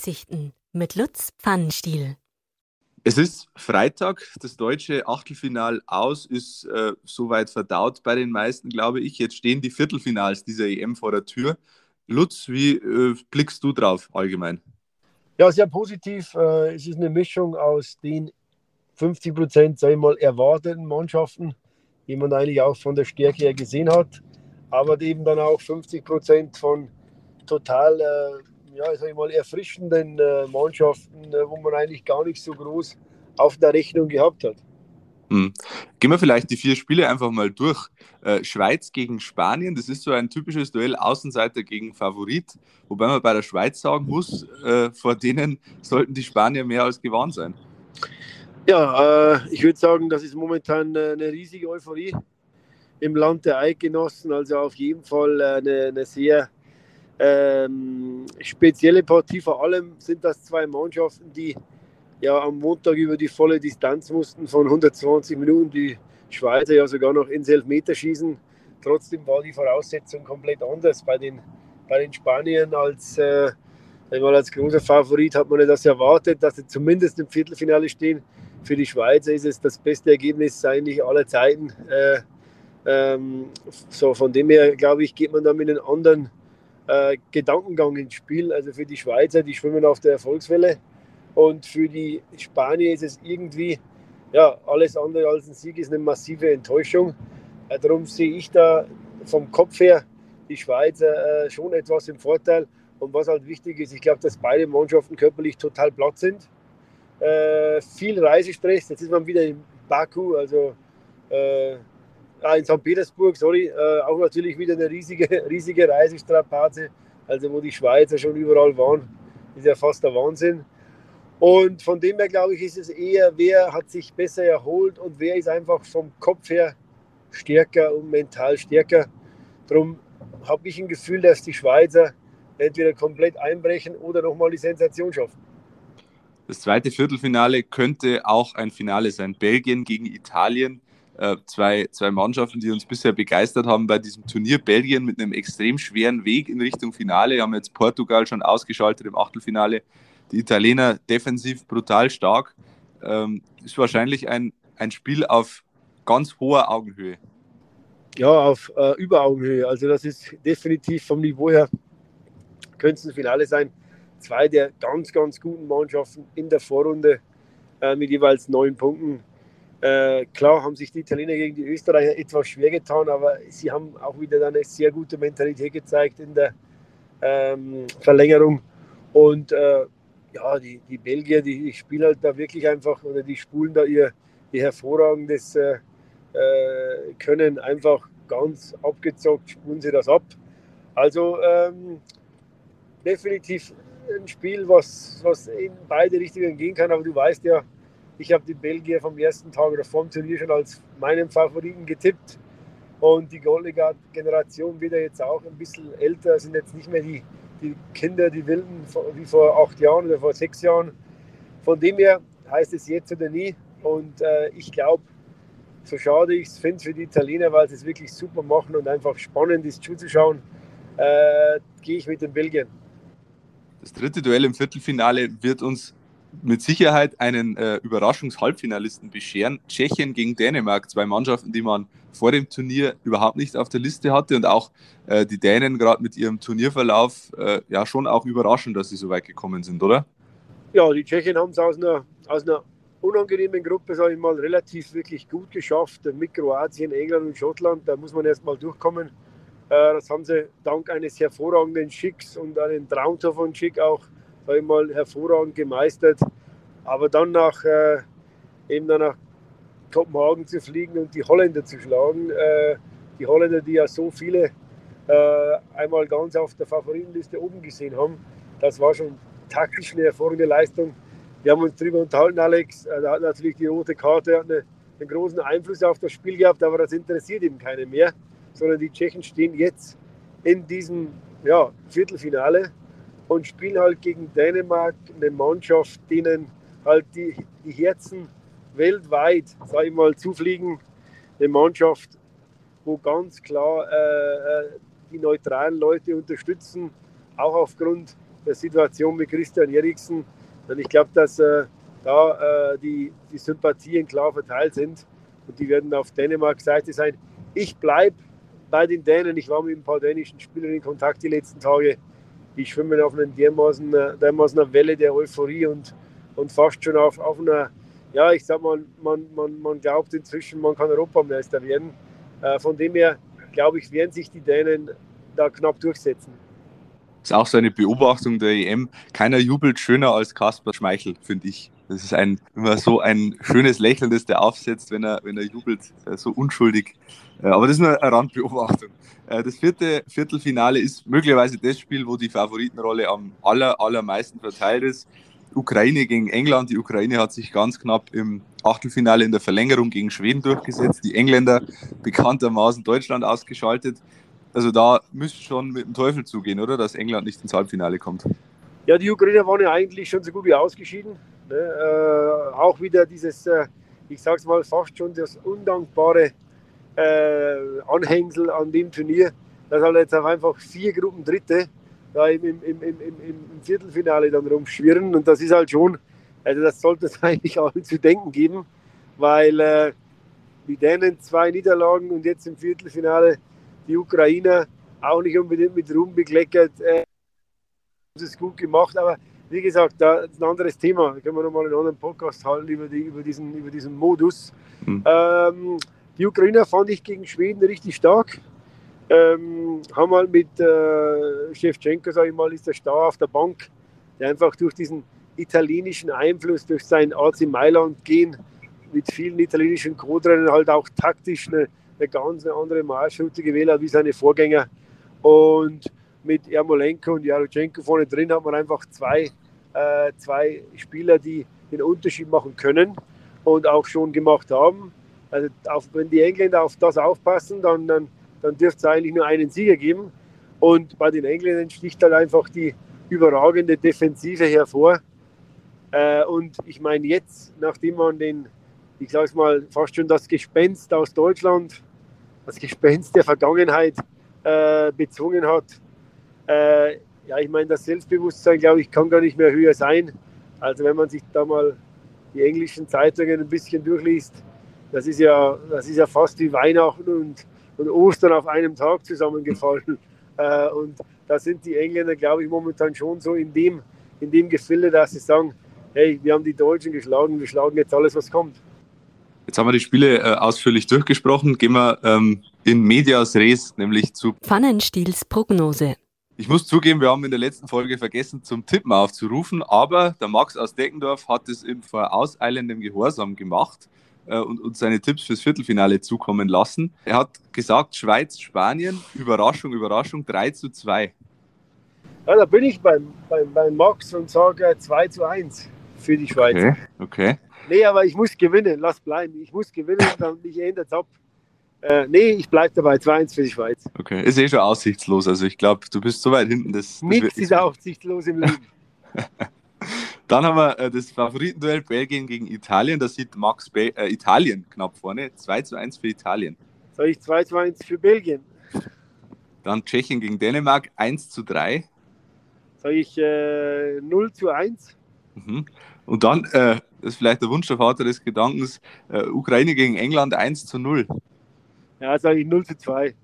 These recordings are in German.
Einsichten mit Lutz Pfannenstiel. Es ist Freitag, das deutsche Achtelfinal aus ist äh, soweit verdaut bei den meisten, glaube ich. Jetzt stehen die Viertelfinals dieser EM vor der Tür. Lutz, wie äh, blickst du drauf allgemein? Ja, sehr positiv. Äh, es ist eine Mischung aus den 50 Prozent, ich mal, erwarteten Mannschaften, die man eigentlich auch von der Stärke her gesehen hat, aber eben dann auch 50 Prozent von total, äh, ja, sag ich mal, erfrischenden äh, Mannschaften, äh, wo man eigentlich gar nicht so groß auf der Rechnung gehabt hat. Hm. Gehen wir vielleicht die vier Spiele einfach mal durch. Äh, Schweiz gegen Spanien, das ist so ein typisches Duell Außenseiter gegen Favorit, wobei man bei der Schweiz sagen muss, äh, vor denen sollten die Spanier mehr als gewarnt sein. Ja, äh, ich würde sagen, das ist momentan äh, eine riesige Euphorie im Land der Eidgenossen. Also auf jeden Fall eine, eine sehr ähm, spezielle Partie. Vor allem sind das zwei Mannschaften, die ja am Montag über die volle Distanz mussten von 120 Minuten. Die Schweizer ja sogar noch ins Elfmeterschießen. Trotzdem war die Voraussetzung komplett anders bei den, bei den Spaniern als äh, einmal als großer Favorit hat man das erwartet, dass sie zumindest im Viertelfinale stehen für die Schweizer ist es das beste Ergebnis eigentlich aller Zeiten. Äh, ähm, so von dem her, glaube ich, geht man da mit einem anderen äh, Gedankengang ins Spiel. Also für die Schweizer, die schwimmen auf der Erfolgswelle. Und für die Spanier ist es irgendwie, ja, alles andere als ein Sieg ist eine massive Enttäuschung. Äh, darum sehe ich da vom Kopf her die Schweizer äh, schon etwas im Vorteil. Und was halt wichtig ist, ich glaube, dass beide Mannschaften körperlich total platt sind äh, viel Reisestress. Jetzt ist man wieder in Baku, also äh, in St. Petersburg, sorry, äh, auch natürlich wieder eine riesige, riesige Reisestrapaze, also wo die Schweizer schon überall waren, ist ja fast der Wahnsinn. Und von dem her glaube ich, ist es eher, wer hat sich besser erholt und wer ist einfach vom Kopf her stärker und mental stärker. Darum habe ich ein Gefühl, dass die Schweizer entweder komplett einbrechen oder nochmal die Sensation schaffen. Das zweite Viertelfinale könnte auch ein Finale sein. Belgien gegen Italien. Äh, zwei, zwei Mannschaften, die uns bisher begeistert haben bei diesem Turnier. Belgien mit einem extrem schweren Weg in Richtung Finale. Wir haben jetzt Portugal schon ausgeschaltet im Achtelfinale. Die Italiener defensiv brutal stark. Ähm, ist wahrscheinlich ein, ein Spiel auf ganz hoher Augenhöhe. Ja, auf äh, Überaugenhöhe. Also das ist definitiv vom Niveau her, könnte es ein Finale sein zwei der ganz, ganz guten Mannschaften in der Vorrunde äh, mit jeweils neun Punkten. Äh, klar haben sich die Italiener gegen die Österreicher etwas schwer getan, aber sie haben auch wieder eine sehr gute Mentalität gezeigt in der ähm, Verlängerung. Und äh, ja, die, die Belgier, die, die, spielen halt da wirklich einfach oder die spulen da ihr, ihr hervorragendes äh, äh, Können einfach ganz abgezockt, spulen sie das ab. Also ähm, definitiv ein Spiel, was, was in beide Richtungen gehen kann. Aber du weißt ja, ich habe die Belgier vom ersten Tag oder vom Turnier schon als meinen Favoriten getippt. Und die Goldliga-Generation wird ja jetzt auch ein bisschen älter, sind jetzt nicht mehr die, die Kinder, die Wilden wie vor acht Jahren oder vor sechs Jahren. Von dem her heißt es jetzt oder nie. Und äh, ich glaube, so schade ich es finde für die Italiener, weil sie es wirklich super machen und einfach spannend ist zuzuschauen, äh, gehe ich mit den Belgiern. Das dritte Duell im Viertelfinale wird uns mit Sicherheit einen äh, Überraschungs-Halbfinalisten bescheren. Tschechien gegen Dänemark, zwei Mannschaften, die man vor dem Turnier überhaupt nicht auf der Liste hatte und auch äh, die Dänen gerade mit ihrem Turnierverlauf äh, ja schon auch überraschend, dass sie so weit gekommen sind, oder? Ja, die Tschechen haben es aus einer, aus einer unangenehmen Gruppe, sage ich mal, relativ wirklich gut geschafft. Mit Kroatien, England und Schottland, da muss man erst mal durchkommen. Äh, das haben sie dank eines hervorragenden Schicks und einem Traumtor von Schick auch sag ich mal, hervorragend gemeistert. Aber dann nach, äh, eben dann nach Kopenhagen zu fliegen und die Holländer zu schlagen, äh, die Holländer, die ja so viele äh, einmal ganz auf der Favoritenliste oben gesehen haben, das war schon taktisch eine hervorragende Leistung. Wir haben uns darüber unterhalten, Alex. Äh, da hat natürlich die rote Karte eine, einen großen Einfluss auf das Spiel gehabt, aber das interessiert eben keinen mehr sondern die Tschechen stehen jetzt in diesem ja, Viertelfinale und spielen halt gegen Dänemark, eine Mannschaft, denen halt die, die Herzen weltweit, sage ich mal, zufliegen. Eine Mannschaft, wo ganz klar äh, äh, die neutralen Leute unterstützen, auch aufgrund der Situation mit Christian Eriksen. Und ich glaube, dass äh, da äh, die, die Sympathien klar verteilt sind und die werden auf Dänemark-Seite sein. Ich bleibe bei den Dänen. Ich war mit ein paar dänischen Spielern in Kontakt die letzten Tage. Die schwimmen auf einer dermaßen, äh, dermaßen Welle der Euphorie und, und fast schon auf, auf einer, ja, ich sag mal, man, man, man glaubt inzwischen, man kann Europameister werden. Äh, von dem her, glaube ich, werden sich die Dänen da knapp durchsetzen. Das ist auch so eine Beobachtung der EM. Keiner jubelt schöner als Kasper Schmeichel, finde ich. Das ist ein, immer so ein schönes Lächeln, das der aufsetzt, wenn er, wenn er jubelt, äh, so unschuldig. Äh, aber das ist nur eine Randbeobachtung. Äh, das vierte Viertelfinale ist möglicherweise das Spiel, wo die Favoritenrolle am aller, allermeisten verteilt ist. Ukraine gegen England. Die Ukraine hat sich ganz knapp im Achtelfinale in der Verlängerung gegen Schweden durchgesetzt. Die Engländer bekanntermaßen Deutschland ausgeschaltet. Also da müsste schon mit dem Teufel zugehen, oder? Dass England nicht ins Halbfinale kommt. Ja, die Ukrainer waren ja eigentlich schon so gut wie ausgeschieden. Ne? Äh, auch wieder dieses, äh, ich sag's mal, fast schon das undankbare äh, Anhängsel an dem Turnier, dass halt jetzt einfach vier Gruppen Dritte da im, im, im, im, im Viertelfinale dann rumschwirren. Und das ist halt schon, also das sollte es eigentlich allen zu denken geben, weil äh, die Dänen zwei Niederlagen und jetzt im Viertelfinale die Ukrainer auch nicht unbedingt mit Ruhm bekleckert. Äh, das ist gut gemacht, aber wie gesagt, da ist ein anderes Thema. Da können wir nochmal einen anderen Podcast halten über, die, über, diesen, über diesen Modus. Mhm. Ähm, die Ukrainer fand ich gegen Schweden richtig stark. Ähm, haben halt mit äh, Shevchenko, sage ich mal, ist der Star auf der Bank, der einfach durch diesen italienischen Einfluss, durch sein AC Mailand gehen, mit vielen italienischen Co-Trainern halt auch taktisch eine, eine ganz andere Marschroute gewählt hat wie seine Vorgänger. Und mit Ermolenko und Jarochenko vorne drin hat man einfach zwei, äh, zwei Spieler, die den Unterschied machen können und auch schon gemacht haben. Also auf, wenn die Engländer auf das aufpassen, dann, dann, dann dürfte es eigentlich nur einen Sieger geben. Und bei den Engländern sticht halt einfach die überragende Defensive hervor. Äh, und ich meine jetzt, nachdem man den, ich sage es mal, fast schon das Gespenst aus Deutschland, das Gespenst der Vergangenheit äh, bezwungen hat, äh, ja, ich meine, das Selbstbewusstsein, glaube ich, kann gar nicht mehr höher sein. Also wenn man sich da mal die englischen Zeitungen ein bisschen durchliest, das ist ja, das ist ja fast wie Weihnachten und, und Ostern auf einem Tag zusammengefallen. Äh, und da sind die Engländer, glaube ich, momentan schon so in dem, in dem Gefilde, dass sie sagen, hey, wir haben die Deutschen geschlagen, wir schlagen jetzt alles, was kommt. Jetzt haben wir die Spiele äh, ausführlich durchgesprochen. Gehen wir ähm, in Medias Res, nämlich zu Pfannenstiels Prognose. Ich muss zugeben, wir haben in der letzten Folge vergessen, zum Tippen aufzurufen, aber der Max aus Deckendorf hat es in vorauseilendem Gehorsam gemacht äh, und uns seine Tipps fürs Viertelfinale zukommen lassen. Er hat gesagt, Schweiz, Spanien, Überraschung, Überraschung, 3 zu 2. Ja, da bin ich beim, beim, beim Max und sage 2 zu 1 für die Schweiz. Okay, okay. Nee, aber ich muss gewinnen, lass bleiben. Ich muss gewinnen, dann ich ändere es ab. Äh, nee, ich bleibe dabei, 2-1 für die Schweiz. Okay, ist eh schon aussichtslos. Also ich glaube, du bist so weit hinten. Das, Nichts ist aussichtslos im Leben. Dann haben wir äh, das Favoritenduell Belgien gegen Italien. Da sieht Max Be äh, Italien knapp vorne. 2 zu 1 für Italien. Sag ich 2 zu 1 für Belgien. Dann Tschechien gegen Dänemark 1 zu 3. Sag ich äh, 0 zu 1. Mhm. Und dann, äh, das ist vielleicht der Wunsch der Vater des Gedankens, äh, Ukraine gegen England 1 zu 0. Ja, sage ich 0 zu 2.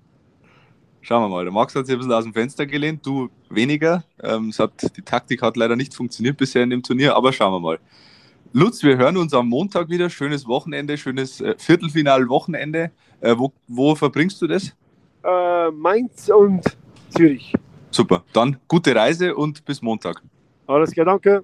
Schauen wir mal. Der Max hat sich ein bisschen aus dem Fenster gelehnt, du weniger. Ähm, hat, die Taktik hat leider nicht funktioniert bisher in dem Turnier, aber schauen wir mal. Lutz, wir hören uns am Montag wieder. Schönes Wochenende, schönes äh, Viertelfinal-Wochenende. Äh, wo, wo, verbringst du das? Äh, Mainz und Zürich. Super. Dann gute Reise und bis Montag. Alles klar, danke.